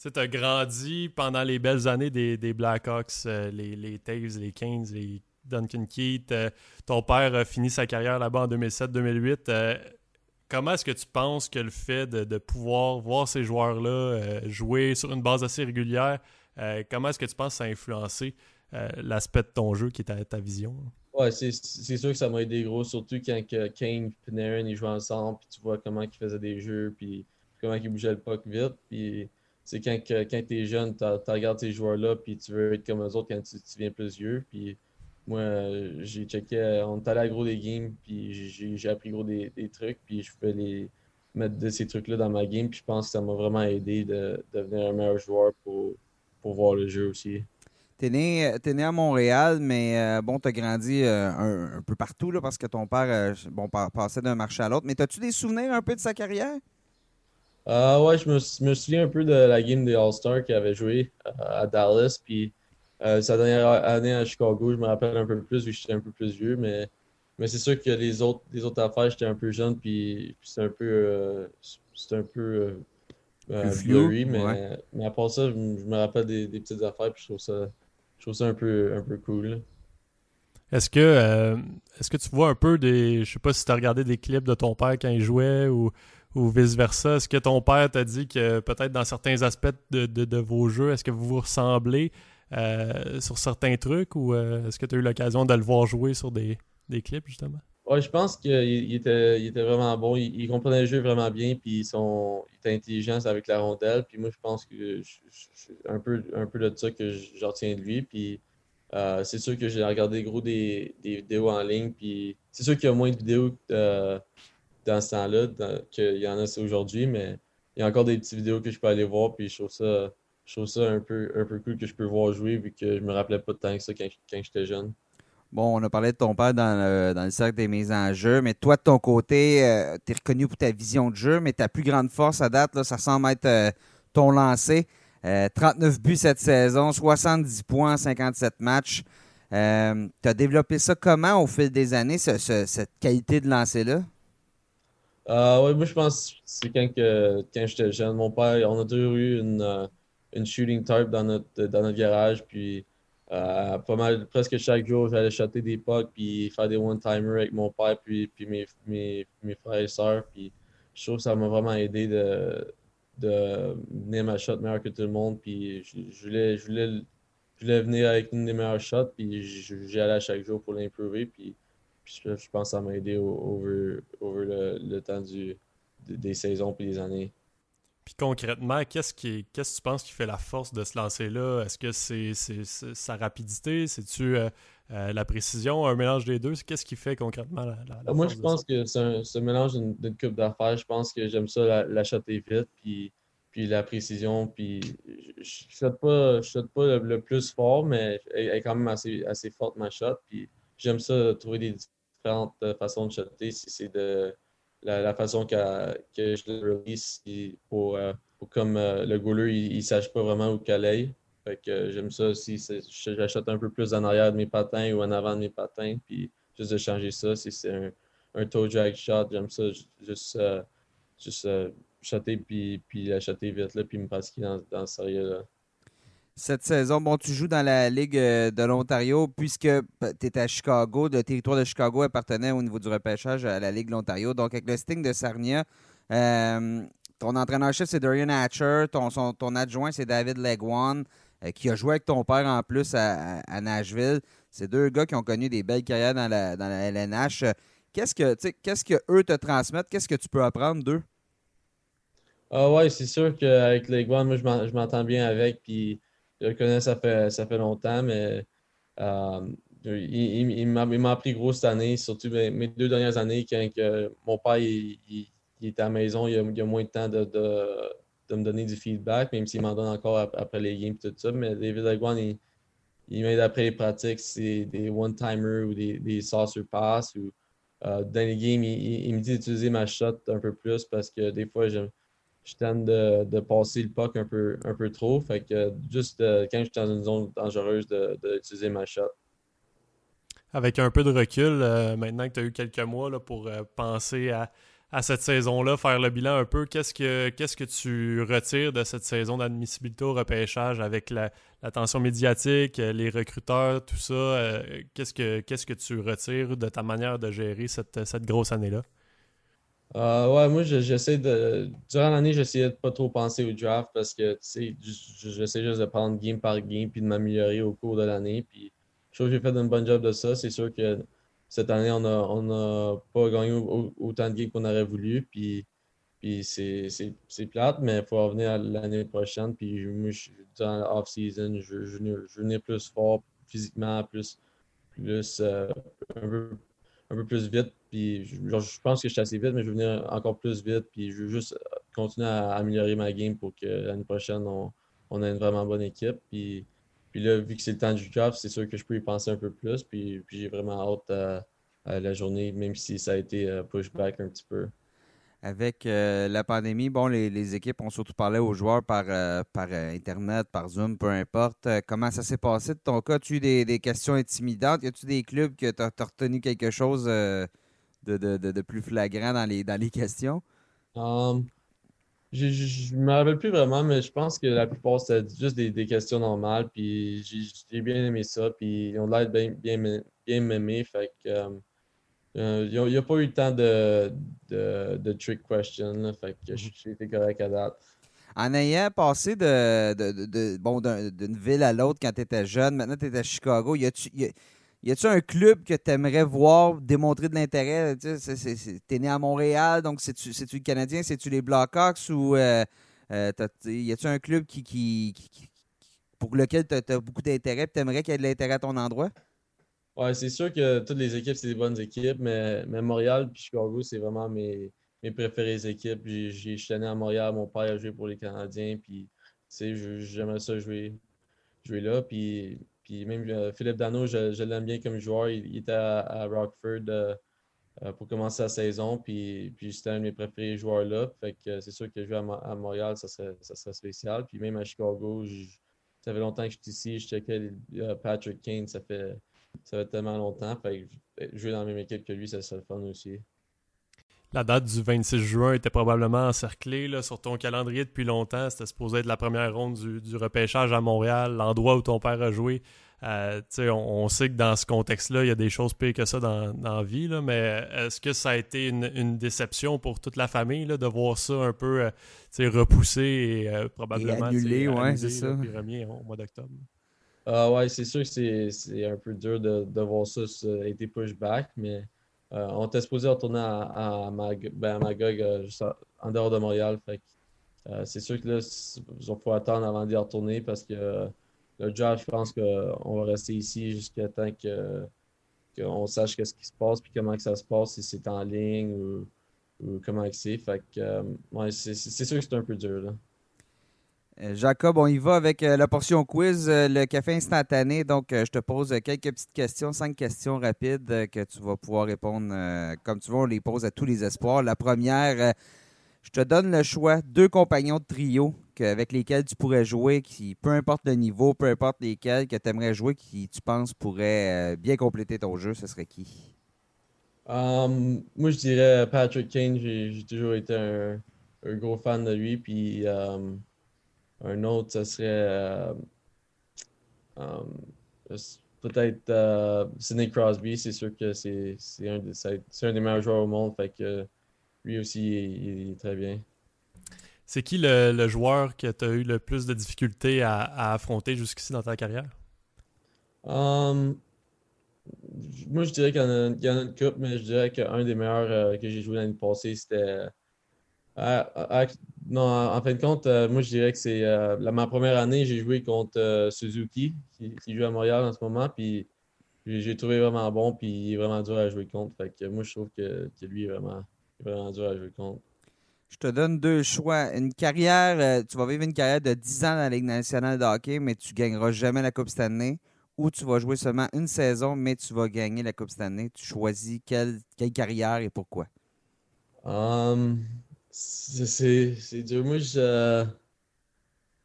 tu as grandi pendant les belles années des, des Blackhawks, les, les Taves, les Kings, les Duncan Keith. Ton père a fini sa carrière là-bas en 2007-2008. Euh, comment est-ce que tu penses que le fait de, pouvoir voir ces joueurs-là jouer sur une base assez régulière, comment est-ce que tu penses que ça a influencé l'aspect de ton jeu qui est ta, vision?
Ouais, c'est sûr que ça m'a aidé gros, surtout quand Kane et Panarin ils jouaient ensemble, puis tu vois comment ils faisaient des jeux, puis comment ils bougeaient le puck vite. Puis c'est quand, quand tu es jeune, tu regardes ces joueurs-là, puis tu veux être comme eux autres quand tu, tu viens plus vieux. Puis moi, j'ai checké, on est allé à gros des games, puis j'ai appris gros des, trucs, puis je pouvais les mettre de ces trucs-là dans ma game, puis je pense que ça m'a vraiment aidé de, devenir un meilleur joueur pour, pour voir le jeu aussi.
T'es né, es né à Montréal, mais euh, bon, t'as grandi euh, un, peu partout là, parce que ton père euh, bon, passait d'un marché à l'autre. Mais as-tu des souvenirs un peu de sa carrière?
Euh, ouais, je me, me, souviens un peu de la game des All-Stars qu'il avait joué euh, à Dallas. Puis euh, sa dernière année à Chicago, je me rappelle un peu plus vu que j'étais un peu plus vieux. Mais, mais c'est sûr que les autres, les autres affaires, j'étais un peu jeune. Puis, c'était un peu. c'était un peu. blurry, mais, mais à part ça, je, me rappelle des, petites affaires. Puis je trouve ça, je trouve ça un, peu, un peu cool.
Est-ce que, est-ce que tu vois un peu des. Je sais pas si tu as regardé des clips de ton père quand il jouait ou ou vice-versa? Est-ce que ton père t'a dit que peut-être dans certains aspects de, vos jeux, est-ce que vous vous ressemblez? Euh, sur certains trucs ou euh, est-ce que tu as eu l'occasion de le voir jouer sur des, clips justement?
Oui, je pense qu'il était, était, vraiment bon. Il, comprenait le jeu vraiment bien, puis son, il était intelligent avec la rondelle. Puis moi, je pense que c'est un peu, un peu de ça que j'en retiens de lui. Puis euh, c'est sûr que j'ai regardé gros des, vidéos en ligne. Puis c'est sûr qu'il y a moins de vidéos dans ce temps-là qu'il y en a aujourd'hui, mais il y a encore des petites vidéos que je peux aller voir, puis je trouve ça, je trouve ça un, peu, un peu cool que je peux voir jouer, vu que je me rappelais pas de temps que ça quand, quand j'étais jeune.
Bon, on a parlé de ton père dans le, dans le cercle des mises en jeu, mais toi, de ton côté, euh, tu es reconnu pour ta vision de jeu, mais ta plus grande force à date, là, ça semble être euh, ton lancer. 39 euh, buts cette saison, 70 points, 57 matchs. tu as développé ça comment au fil des années, cette qualité de lancer-là?
oui, moi je pense que c'est quand, quand j'étais jeune. Mon père, on a toujours eu une, une shooting tarp dans notre, dans notre garage, puis euh, pas mal, presque chaque jour, j'allais chatter des pucks puis faire des one-timers avec mon père puis, puis mes, mes, mes, frères et sœurs. Puis je trouve que ça m'a vraiment aidé de, de venir ma shot meilleure que tout le monde. Puis je, voulais, je, voulais, je voulais venir avec une des meilleures shots. Puis j'y allais chaque jour pour l'improver. Puis, je, pense que ça m'a aidé over, over le, le, temps du, des saisons puis des années.
Puis concrètement, qu'est-ce qui qu'est-ce que tu penses qui fait la force de se lancer là? Est-ce que c'est sa rapidité? C'est-tu euh, euh, la précision? Un mélange des deux? Qu'est-ce qui fait concrètement la,
la, Moi, je pense que c'est un, mélange d'une coupe d'affaires. Je pense que j'aime ça la, la vite, puis, puis la précision. Puis je ne shot pas, pas le, plus fort, mais elle, est quand même assez, assez forte ma shot. Puis j'aime ça trouver des différentes façons de shotter. Si c'est de la, façon que je le release pour, euh, pour, comme euh, le goaler, il ne sache pas vraiment où qu'elle est. Fait que euh, j'aime ça aussi. J'achète un peu plus en arrière de mes patins ou en avant de mes patins. Puis juste de changer ça. Si c'est un, un toe drag shot, j'aime ça juste, juste shotter puis, puis vite là, puis me passer dans, dans ce sérieux-là
cette saison. Bon, tu joues dans la Ligue euh, de l'Ontario puisque tu es à Chicago. Le territoire de Chicago appartenait au niveau du repêchage à la Ligue de l'Ontario. Donc, avec le Sting de Sarnia, euh, ton entraîneur-chef, c'est Dorian Hatcher. Ton, ton adjoint, c'est David Legwan, euh, qui a joué avec ton père en plus à, Nashville. C'est deux gars qui ont connu des belles carrières dans la, dans la LNH. Qu'est-ce que, qu'est-ce que eux te transmettent? Qu'est-ce que tu peux apprendre d'eux?
Ah ouais, c'est sûr qu'avec Legwan, moi, je m'entends bien avec. Puis je le connais, ça fait, ça fait longtemps, mais euh, il, il, m'a appris gros cette année, surtout mes, deux dernières années, quand que mon père il, à la maison, il a, a moins de temps de, de, me donner du feedback, même s'il m'en donne encore après les games et tout ça. Mais David Aguan, il, il m'aide après les pratiques, c'est des one-timers ou des, des saucer pass. Ou, euh, dans les games, il, me dit d'utiliser ma shot un peu plus parce que des fois, j'aime je tente de, passer le puck un peu, un peu trop. Fait que juste euh, quand je suis dans une zone dangereuse, d'utiliser ma shot.
Avec un peu de recul, euh, maintenant que tu as eu quelques mois là, pour euh, penser à, cette saison-là, faire le bilan un peu, qu'est-ce que que tu retires de cette saison d'admissibilité au repêchage avec l'attention médiatique, les recruteurs, tout ça? qu'est-ce que que tu retires de ta manière de gérer cette, cette grosse année-là?
Euh, ouais, moi, j'essaie de. Durant l'année, j'essayais de pas trop penser au draft parce que, tu sais, j'essaie juste de prendre game par game puis de m'améliorer au cours de l'année. Puis, je trouve que j'ai fait un bon job de ça. C'est sûr que cette année, on n'a on pas gagné autant de games qu'on aurait voulu. Puis, puis c'est plate, mais il faut revenir l'année prochaine. Puis, moi, je, dans l'off-season, je, je, veux venir plus fort physiquement, plus, plus euh, un peu un peu plus vite. Puis je pense que je suis assez vite, mais je veux venir encore plus vite. Puis je veux juste continuer à améliorer ma game pour que l'année prochaine, on, on ait une vraiment bonne équipe. Puis, puis là, vu que c'est le temps du draft, c'est sûr que je peux y penser un peu plus. Puis, puis j'ai vraiment hâte à, la journée, même si ça a été euh, pushback un petit peu
avec euh, la pandémie, bon, les, équipes ont surtout parlé aux joueurs par, euh, par Internet, par Zoom, peu importe. comment ça s'est passé de ton cas? As-tu eu des, questions intimidantes? Y a-tu des clubs que tu as, retenu quelque chose de, de, plus flagrant dans les, dans les questions?
Um, je ne me rappelle plus vraiment, mais je pense que la plupart, c'était juste des, questions normales. Puis j'ai bien aimé ça. Puis ils ont l'air bien, bien, bien aimés. Fait que. Um, il n'y a, pas eu le temps de, de, trick question, fait que j'ai été correct à date.
En ayant passé de, de, bon, d'une ville à l'autre quand tu étais jeune, maintenant tu es à Chicago, y a-tu y a, un club que tu aimerais voir démontrer de l'intérêt? Tu es né à Montréal, donc c'est-tu le Canadien, c'est-tu les Blackhawks? Ou euh, euh y a-tu un club qui, pour lequel tu as, beaucoup d'intérêt et tu aimerais qu'il y ait de l'intérêt à ton endroit?
Ouais, c'est sûr que toutes les équipes, c'est des bonnes équipes, mais, mais Montréal puis Chicago, c'est vraiment mes, mes préférées équipes. Je suis né à Montréal, mon père a joué pour les Canadiens, puis j'aimerais ça jouer, jouer là. Puis, puis même euh, Philippe Dano, je, l'aime bien comme joueur. Il, était à, Rockford euh, euh, pour commencer la saison, puis, puis c'était un de mes préférés joueurs là. Fait que c'est sûr que jouer à, Montréal, ça serait, ça serait spécial. Puis même à Chicago, ça fait longtemps que je suis ici. Je checkais Patrick Kane, ça fait, ça fait tellement longtemps. Fait que jouer dans la même équipe que lui, ça serait le fun aussi.
La date du 26 juin était probablement encerclée là, sur ton calendrier depuis longtemps. C'était supposé être la première ronde du, repêchage à Montréal, l'endroit où ton père a joué. Euh, on, sait que dans ce contexte-là, il y a des choses pires que ça dans, la vie, là, mais est-ce que ça a été une, déception pour toute la famille là, de voir ça un peu euh, repoussé et euh, probablement
annulé, ouais, c'est ça.
puis remis au mois d'octobre?
Ah ouais, c'est sûr que c'est un peu dur de, de voir ça, ça a été pushback, mais euh, on était supposé retourner à, à, ben, Magog euh, en dehors de Montréal. Euh, c'est sûr que là, il faut attendre avant d'y retourner parce que le job, je pense qu'on va rester ici jusqu'à temps que qu'on sache ce qui se passe puis comment que ça se passe, si c'est en ligne ou, comment c'est. Fait que c'est sûr que c'est un peu dur. Là.
Euh, Jacob, on y va avec euh, la portion quiz, euh, le café instantané. Donc, je te pose quelques petites questions, cinq questions rapides que tu vas pouvoir répondre comme tu veux. On les pose à tous les espoirs. La première, je te donne le choix, deux compagnons de trio avec lesquels tu pourrais jouer, qui, peu importe le niveau, peu importe lesquels que tu aimerais jouer, qui tu penses pourraient bien compléter ton jeu, ce serait qui?
Um, moi, je dirais Patrick Kane. J'ai toujours été un, gros fan de lui. Puis. Um, un autre, ce serait euh, euh, peut-être euh, Sidney Crosby. C'est sûr que c'est un, un, des meilleurs joueurs au monde. Fait que lui aussi, il, est très bien.
C'est qui le, joueur que tu as eu le plus de difficultés à, affronter jusqu'ici dans ta carrière?
Um, moi, je dirais qu'il y, en a une coupe, mais je dirais qu'un des meilleurs que j'ai joué l'année passée, c'était non, en fin de compte, euh, moi je dirais que c'est euh, ma première année, j'ai joué contre euh, Suzuki, qui, joue à Montréal en ce moment, puis j'ai trouvé vraiment bon, puis il est vraiment dur à jouer contre. Fait que moi je trouve que, lui est vraiment, vraiment dur à jouer contre.
Je te donne deux choix. Une carrière, tu vas vivre une carrière de 10 ans dans la Ligue nationale de hockey, mais tu ne gagneras jamais la Coupe Stanley. Ou tu vas jouer seulement une saison, mais tu vas gagner la Coupe Stanley. Tu choisis quelle, quelle carrière et pourquoi?
Um, c'est dur. Moi, je,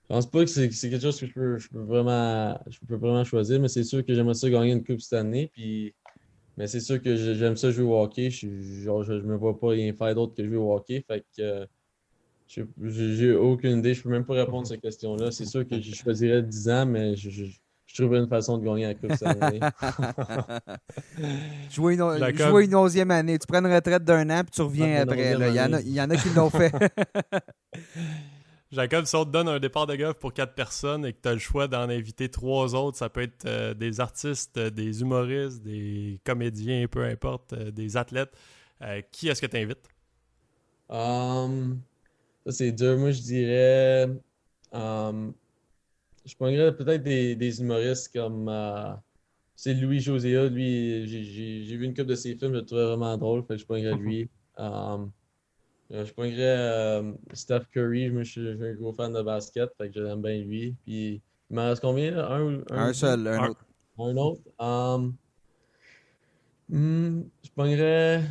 pense pas que c'est quelque chose que je peux, je peux, vraiment, je peux vraiment choisir, mais c'est sûr que j'aimerais ça gagner une coupe cette année. Puis, mais c'est sûr que j'aime ça jouer au hockey. Je, genre, je, me vois pas rien faire d'autre que jouer au hockey. Fait que j'ai aucune idée. Je peux même pas répondre à cette question-là. C'est sûr que je choisirais 10 ans, mais je, je trouverais une façon de gagner la Coupe année.
jouer, une, jouer une onzième année. Tu prends une retraite d'un an puis tu reviens après. Il, y en a, il y en a qui l'ont fait.
Jacob, si on te donne un départ de golf pour quatre personnes et que tu as le choix d'en inviter trois autres, ça peut être euh, des artistes, euh, des humoristes, des comédiens, peu importe, euh, des athlètes. qui est-ce que tu invites?
Um, ça, c'est dur. Moi, je dirais. Um, je prendrais peut-être des, des, humoristes comme euh, c'est Louis José. Lui, j'ai vu une couple de ses films, je le trouvais vraiment drôle. Fait que je prendrais lui. Um, je prendrais euh, Steph Curry. Je suis, un gros fan de basket. Fait que j'aime bien lui. Puis, il m'en reste combien Un,
un, seul, un, autre.
Un autre? Um, hmm, je prendrais.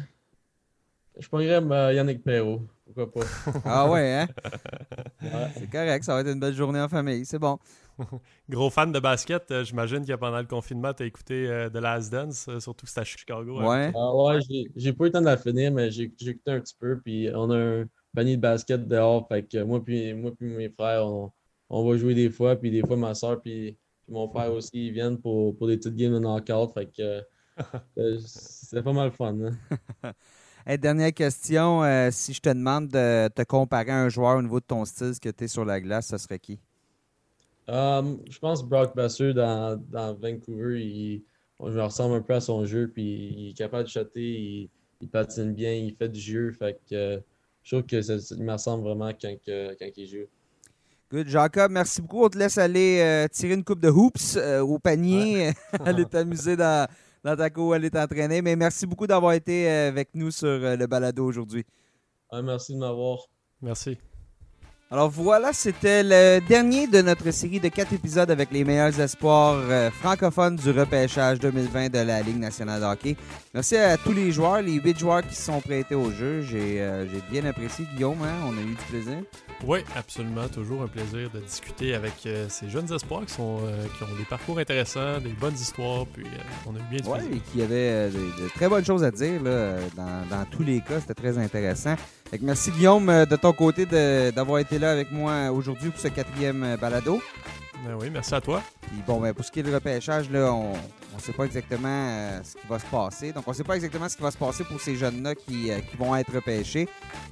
Je prendrais euh, Yannick Perrault. Pourquoi pas?
ah ouais, hein? C'est correct, ça va être une belle journée en famille. C'est bon.
Gros fan de basket, euh, j'imagine que pendant le confinement, tu as écouté euh, The Last Dance, euh, surtout que c'était à Chicago.
Hein. Ouais.
Ah ouais, j'ai pas eu le temps de la finir, mais j'ai écouté un petit peu. Puis on a un panier de basket dehors. Fait que moi puis moi puis mes frères, on, va jouer des fois. Puis des fois, ma soeur puis, mon frère aussi, ils viennent pour, pour des petites games de knockout. Fait que c'est pas mal fun.
Hein. Dernière question. si je te demande de te comparer à un joueur au niveau de ton style, ce que tu es sur la glace, ce serait qui?
Um, je pense Brock Besser dans, dans Vancouver, il, je me ressemble un peu à son jeu, puis il est capable de chatter, il, patine bien, il fait du jeu. Fait que je trouve que ça, me ressemble vraiment quand, quand il joue.
Good. Jacob, merci beaucoup. On te laisse aller euh, tirer une coupe de hoops euh, au panier, aller t'amuser dans, dans ta cour, elle est entraînée. Mais merci beaucoup d'avoir été avec nous sur le balado aujourd'hui.
merci de m'avoir.
Merci.
Alors voilà, c'était le dernier de notre série de quatre épisodes avec les meilleurs espoirs euh, francophones du repêchage 2020 de la Ligue nationale de hockey. Merci à tous les joueurs, les huit joueurs qui se sont prêtés au jeu. J'ai euh, bien apprécié, Guillaume, hein? on a eu du plaisir.
Oui, absolument. Toujours un plaisir de discuter avec euh, ces jeunes espoirs qui, sont, qui ont des parcours intéressants, des bonnes histoires, puis on a eu bien du
plaisir. Oui, et qui avaient de, très bonnes choses à dire dans, dans tous les cas. C'était très intéressant merci Guillaume euh, de ton côté d'avoir été là avec moi aujourd'hui pour ce quatrième euh, balado.
Ben oui, merci à toi.
Bon, ben, pour ce qui est du repêchage, là, on ne sait pas exactement euh, ce qui va se passer. Donc, on ne sait pas exactement ce qui va se passer pour ces jeunes-là qui, qui, vont être repêchés.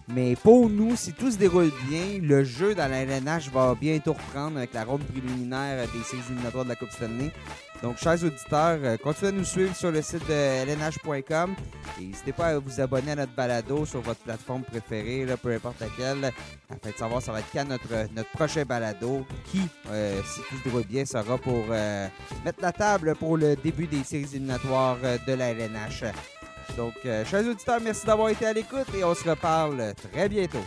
Mais pour nous, si tout se déroule bien, le jeu dans la LNH va bientôt reprendre avec la ronde préliminaire des séries éliminatoires de la Coupe Stanley. Donc, chers auditeurs, euh, continuez à nous suivre sur le site de lnh.com et n'hésitez pas à vous abonner à notre balado sur votre plateforme préférée, là, peu importe laquelle, afin de savoir ça va être notre, notre prochain balado, qui, euh, si tout se déroule bien, sera pour euh, mettre la table pour le début des séries éliminatoires de la LNH. Donc, chers auditeurs, merci d'avoir été à l'écoute et on se reparle très bientôt.